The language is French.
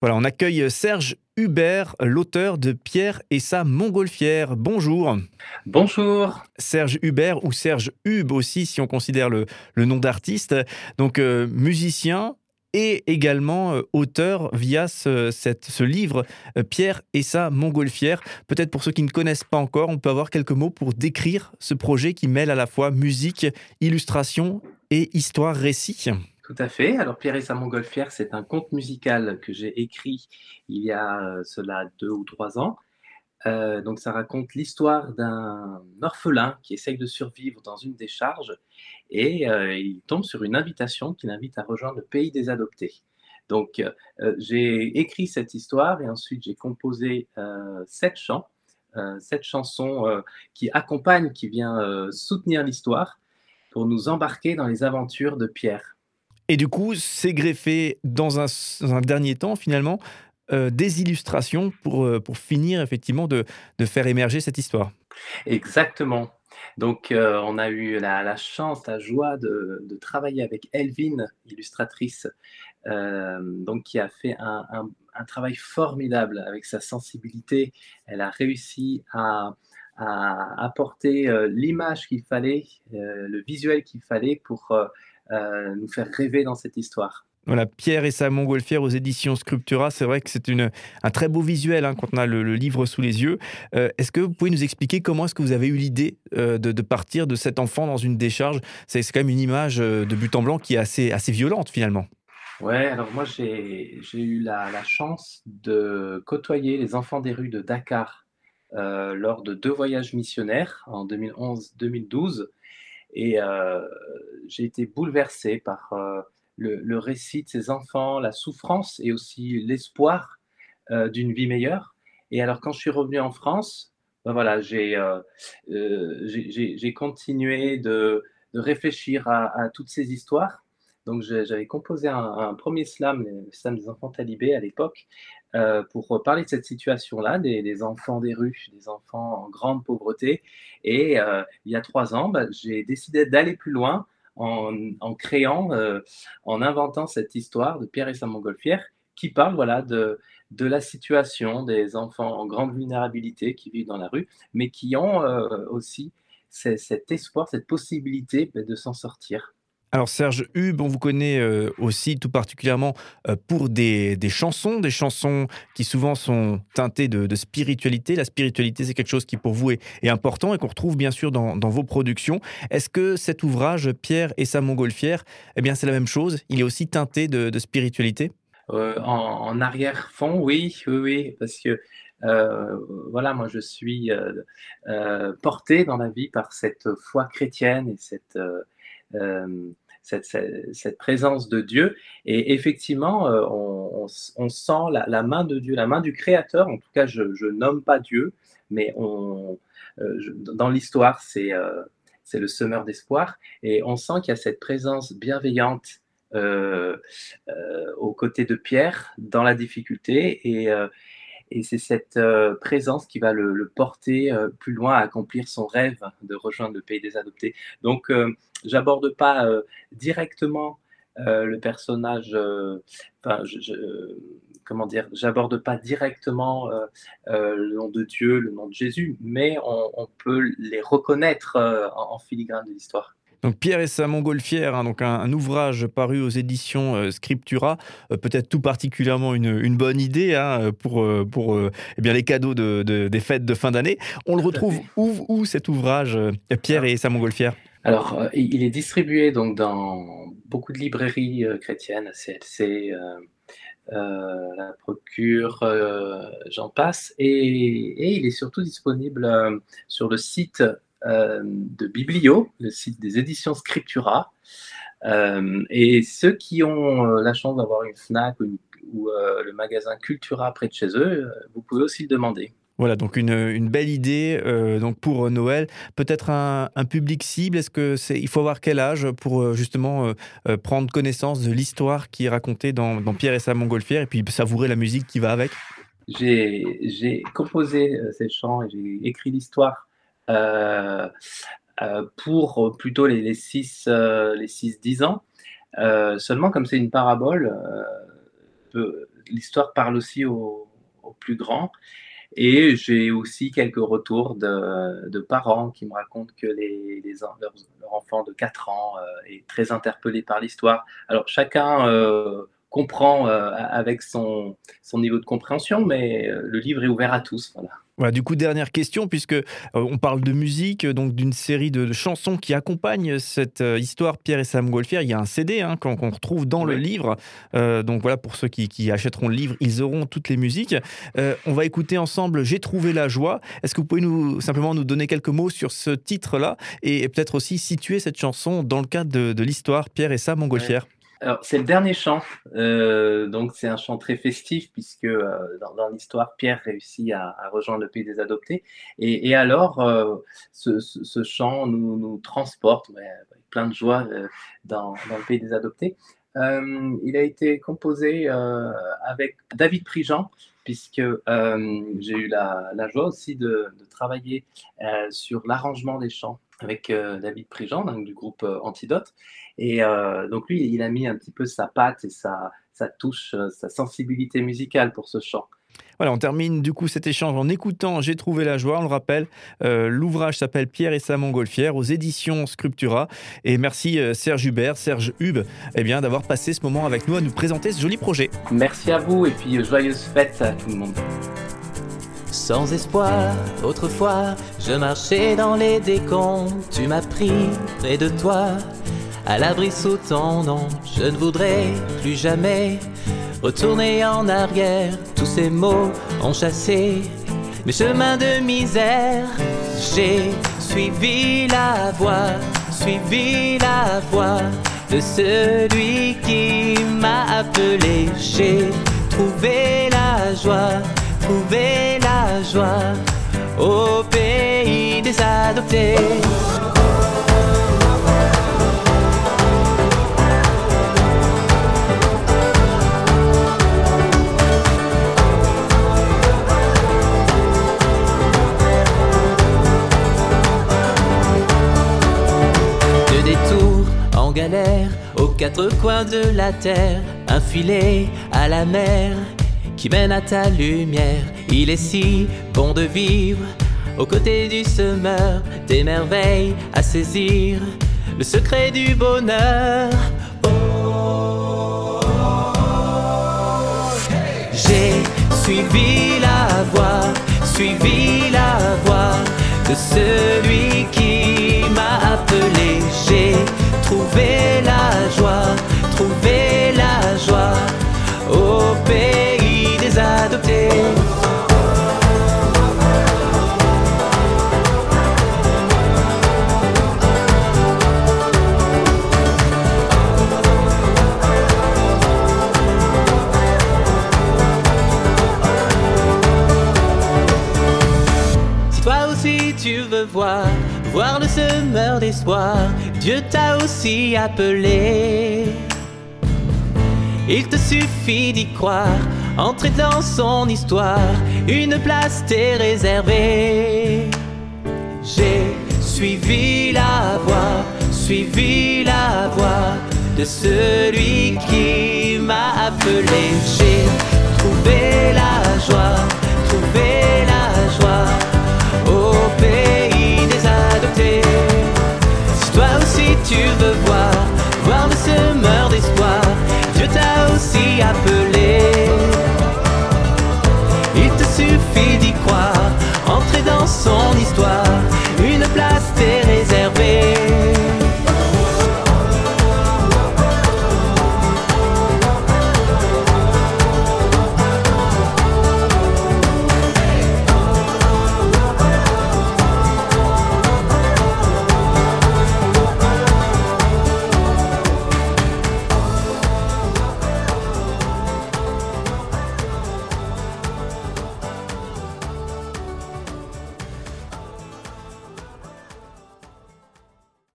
Voilà, on accueille Serge Hubert, l'auteur de Pierre et sa montgolfière. Bonjour. Bonjour. Serge Hubert ou Serge Hub aussi, si on considère le, le nom d'artiste. Donc, euh, musicien et également euh, auteur via ce, cette- ce livre euh, Pierre et sa montgolfière. Peut-être pour ceux qui ne connaissent pas encore, on peut avoir quelques mots pour décrire ce projet qui mêle à la fois musique, illustration et histoire-récit. Tout à fait. Alors, Pierre et sa montgolfière, c'est un conte musical que j'ai écrit il y a euh, cela deux ou trois ans. Euh, donc, ça raconte l'histoire d'un orphelin qui essaye de survivre dans une décharge et euh, il tombe sur une invitation qui l'invite à rejoindre le pays des adoptés. Donc, j'ai écrit cette histoire et ensuite j'ai composé sept chants, sept chansons qui accompagnent, qui viennent soutenir l'histoire pour nous embarquer dans les aventures de Pierre. Et du coup, c'est greffé dans un, dernier temps, finalement, euh, des illustrations pour, euh, finir, effectivement, de, faire émerger cette histoire. Exactement. Donc, euh, on a eu la, chance, la joie de, travailler avec Elvin, illustratrice, donc qui a fait un, travail formidable avec sa sensibilité. Elle a réussi à, apporter l'image qu'il fallait, le visuel qu'il fallait pour euh, nous faire rêver dans cette histoire. Voilà, Pierre et sa montgolfière aux éditions Sculptura, c'est vrai que c'est un très beau visuel hein, quand on a le, le livre sous les yeux. Euh, est-ce que vous pouvez nous expliquer comment est-ce que vous avez eu l'idée euh, de, de partir de cet enfant dans une décharge? C'est quand même une image de but en blanc qui est assez, assez violente, finalement. Ouais, alors moi j'ai j'ai eu la, la chance de côtoyer les enfants des rues de Dakar euh, lors de deux voyages missionnaires en 2011-2012 et euh, j'ai été bouleversé par euh, le, récit de ces enfants, la souffrance et aussi l'espoir euh, d'une vie meilleure. Et alors quand je suis revenu en France, ben voilà, j'ai continué de, réfléchir à toutes ces histoires. Donc j'avais composé un, premier slam, le slam des enfants talibés à l'époque, euh, pour parler de cette situation-là, des, enfants des rues, des enfants en grande pauvreté. Et euh, il y a trois ans, bah, j'ai décidé d'aller plus loin en, créant, euh, en inventant cette histoire de Pierre et sa montgolfière qui parle voilà, de, la situation des enfants en grande vulnérabilité qui vivent dans la rue, mais qui ont aussi ce- cet espoir, cette possibilité bah, de s'en sortir. Alors Serge Hub, on vous connaît euh, aussi tout particulièrement euh, pour des, des chansons, des chansons qui souvent sont teintées de, spiritualité. La spiritualité, c'est quelque chose qui pour vous est, important et qu'on retrouve bien sûr dans, vos productions. Est-ce que cet ouvrage, Pierre et sa montgolfière, eh bien c'est la même chose? Il est aussi teinté de, spiritualité? Euh, en, arrière-fond, oui, oui, oui, parce que voilà, moi je suis porté dans la vie par cette foi chrétienne et cette, cette, cette- présence de Dieu. Et effectivement, euh, on, sent la, main de Dieu, la main du Créateur. En tout cas, je, je nomme pas Dieu, mais euh, dans l'histoire, c'est euh, le semeur d'espoir. Et on sent qu'il y a cette présence bienveillante. euh, euh, aux côtés de Pierre dans la difficulté et, euh, et c'est cette euh, présence qui va le, porter euh, plus loin à accomplir son rêve de rejoindre le pays des adoptés. Donc, euh, j'aborde pas directement le personnage, enfin, comment dire, j'aborde pas directement le nom de Dieu, le nom de Jésus, mais on, peut les reconnaître en filigrane de l'histoire. Donc Pierre et sa montgolfière, hein, donc un, un ouvrage paru aux éditions euh, Scriptura, euh, peut-être tout particulièrement une, une bonne idée hein, pour, euh, pour euh, eh bien, les cadeaux de, de- des fêtes de fin d'année. On le retrouve où, où cet ouvrage, Pierre et sa montgolfière? Alors, il est distribué donc dans beaucoup de librairies chrétiennes, CLC, la Procure, j'en passe, et, et il est surtout disponible sur le site de Biblio, le site des éditions Scriptura. Euh, et ceux qui ont euh, la chance d'avoir une Fnac ou, une- ou, euh, le magasin Cultura près de chez eux, euh, vous pouvez aussi le demander. Voilà, donc une, une belle idée euh, donc pour Noël. Peut-être un, un public cible. Est-ce que c'est, il faut avoir quel âge pour euh, justement euh, euh, prendre connaissance de l'histoire qui est racontée dans, dans Pierre et sa montgolfière et puis savourer la musique qui va avec? J'ai composé euh, ces chants et j'ai écrit l'histoire euh, euh, pour euh, plutôt les, les 6 les 6-10 ans. Euh, seulement, comme c'est une parabole, euh, l'histoire parle aussi aux, plus grands. Et j'ai aussi quelques retours de, parents qui me racontent que les, leur, enfant de 4 ans est très interpellé par l'histoire. Alors chacun comprend avec son, son niveau de compréhension, mais le livre est ouvert à tous. Voilà. Voilà, du coup, dernière question, puisque euh, on parle de musique, donc d'une série de, chansons qui accompagnent cette euh, histoire Pierre et Sam Golfière. Il y a un CD hein, qu'on retrouve dans le livre. Euh, donc voilà, pour ceux qui, achèteront le livre, ils auront toutes les musiques. on va écouter ensemble J'ai trouvé la joie. Est-ce que vous pouvez nous simplement nous donner quelques mots sur ce titre-là et, peut-être aussi situer cette chanson dans le cadre de, l'histoire Pierre et Sam Montgolfière alors, c'est le dernier chant, euh, donc c'est un chant très festif puisque euh, dans, l'histoire, Pierre réussit à, rejoindre le pays des adoptés. Et, alors, euh, ce, chant nous, transporte avec plein de joie dans, le pays des adoptés. il a été composé avec David Prigent, puisque j'ai eu la, joie aussi de, de travailler sur l'arrangement des chants avec David Prigent, donc, du groupe Antidote. Et euh, donc lui, il a mis un petit peu sa patte et sa, touche, euh, sa sensibilité musicale pour ce chant. Voilà, on termine du coup cet échange en écoutant J'ai trouvé la joie. On le rappelle, euh, l'ouvrage s'appelle Pierre et sa montgolfière aux éditions Scriptura. Et merci Serge Hubert, Serge Hub, eh bien, d'avoir passé ce moment avec nous à nous présenter ce joli projet. Merci à vous et puis joyeuses fêtes à tout le monde. Sans espoir, autrefois, je marchais dans les décombres. Tu m'as pris près de toi à l'abri sous ton nom. Je ne voudrais plus jamais retourner en arrière. Tous ces mots ont chassé mes chemins de misère. J'ai suivi la voie, suivi la voie de celui qui m'a appelé. J'ai trouvé la joie, trouvé la joie au pays des adoptés. aux quatre coins de la terre, un filet à la mer qui mène à ta lumière. Il est si bon de vivre aux côtés du semeur, des merveilles à saisir, le secret du bonheur. Oh, J'ai suivi la voie, suivi la voie de celui qui m'a appelé. J'ai trouver la joie, trouver voir, le semeur d'espoir, Dieu t'a aussi appelé. Il te suffit d'y croire, entrer dans son histoire, une place t'est réservée. J'ai suivi la voie, suivi la voie de celui qui m'a appelé. J'ai trouvé suffit d'y croire, entrer dans son histoire, une place